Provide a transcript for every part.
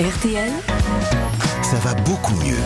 RTL, Ça va beaucoup mieux.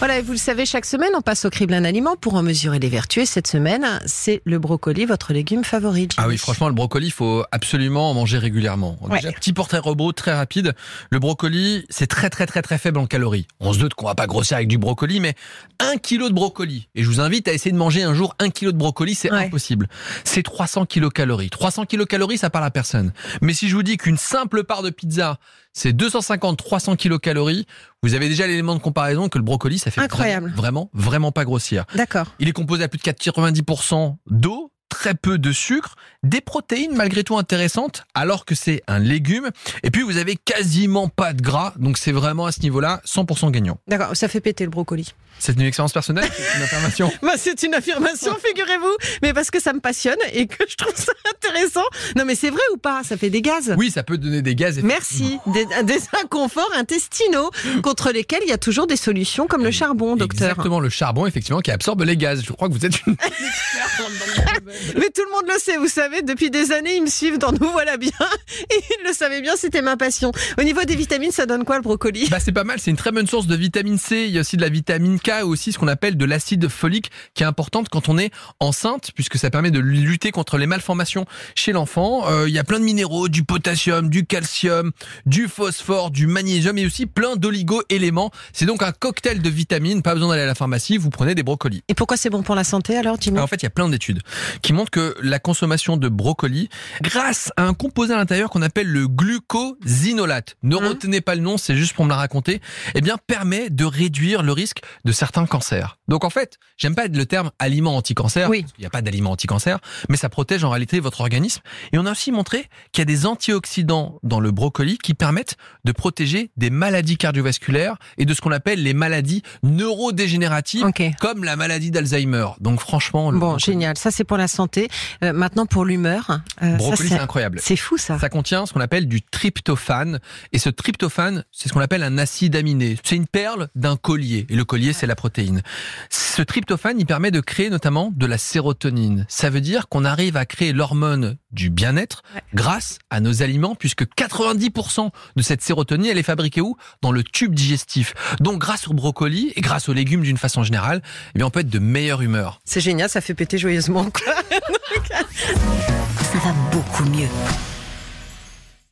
Voilà, et vous le savez, chaque semaine, on passe au crible un aliment pour en mesurer les vertus. Et cette semaine, c'est le brocoli, votre légume favori. Ah oui, franchement, le brocoli, il faut absolument en manger régulièrement. Ouais. Déjà, petit portrait robot très rapide. Le brocoli, c'est très très très très faible en calories. On se doute qu'on va pas grossir avec du brocoli, mais un kilo de brocoli. Et je vous invite à essayer de manger un jour un kilo de brocoli, c'est Ouais. impossible. C'est 300 kilocalories. 300 kilocalories, ça parle à personne. Mais si je vous dis qu'une simple part de pizza, c'est 250-300 kilocalories, vous avez déjà l'élément de comparaison que le brocoli, ça fait Incroyable. vraiment, vraiment, pas grossir. D'accord. Il est composé à plus de 90% d'eau, très peu de sucre, des protéines malgré tout intéressantes, alors que c'est un légume. Et puis vous avez quasiment pas de gras, donc c'est vraiment à ce niveau-là 100% gagnant. D'accord, ça fait péter le brocoli. C'est une expérience personnelle, c'est une affirmation. Bah, c'est une affirmation, figurez-vous, mais parce que ça me passionne et que je trouve ça intéressant. Non, mais c'est vrai ou pas? Ça fait des gaz. Oui, ça peut donner des gaz. Merci. Des, des inconforts intestinaux contre lesquels il y a toujours des solutions comme le charbon, docteur. Exactement, le charbon, effectivement, qui absorbe les gaz. Je crois que vous êtes une Mais tout le monde le sait, vous savez, depuis des années, ils me suivent dans Nous voilà bien. Et ils le savaient bien, c'était ma passion. Au niveau des vitamines, ça donne quoi le brocoli? Bah c'est pas mal, c'est une très bonne source de vitamine C, il y a aussi de la vitamine K aussi ce qu'on appelle de l'acide folique qui est importante quand on est enceinte puisque ça permet de lutter contre les malformations chez l'enfant. Euh, il y a plein de minéraux, du potassium, du calcium, du phosphore, du magnésium et aussi plein d'oligo-éléments. C'est donc un cocktail de vitamines, pas besoin d'aller à la pharmacie, vous prenez des brocolis. Et pourquoi c'est bon pour la santé alors, Jimmy En fait, il y a plein d'études qui montrent que la consommation de brocoli, grâce à un composé à l'intérieur qu'on appelle le glucosinolate, ne Hein retenez pas le nom, c'est juste pour me la raconter, eh bien, permet de réduire le risque de certains cancers. Donc en fait, j'aime pas le terme aliment anti-cancer, Oui. qu'il n'y a pas d'aliment anti-cancer, mais ça protège en réalité votre organisme. Et on a aussi montré qu'il y a des antioxydants dans le brocoli qui permettent de protéger des maladies cardiovasculaires et de ce qu'on appelle les maladies neurodégénératives, comme la maladie d'Alzheimer. Donc franchement, Bon, génial. Ça, c'est pour la santé. Euh, maintenant, pour l'humeur. euh, Brocoli, c'est- c'est incroyable. C'est fou, ça. Ça contient ce qu'on appelle du tryptophane. Et ce tryptophane, c'est ce qu'on appelle un acide aminé. C'est une perle d'un collier. Et le collier, c'est la protéine. Ce tryptophane, il permet de créer notamment de la sérotonine. Ça veut dire qu'on arrive à créer l'hormone du bien-être Ouais. grâce à nos aliments, puisque 90% de cette sérotonine, elle est fabriquée où? Dans le tube digestif. Donc, grâce au brocoli et grâce aux légumes d'une façon générale, eh bien, on peut être de meilleure humeur. C'est génial, ça fait péter joyeusement. quoi. ça va beaucoup mieux.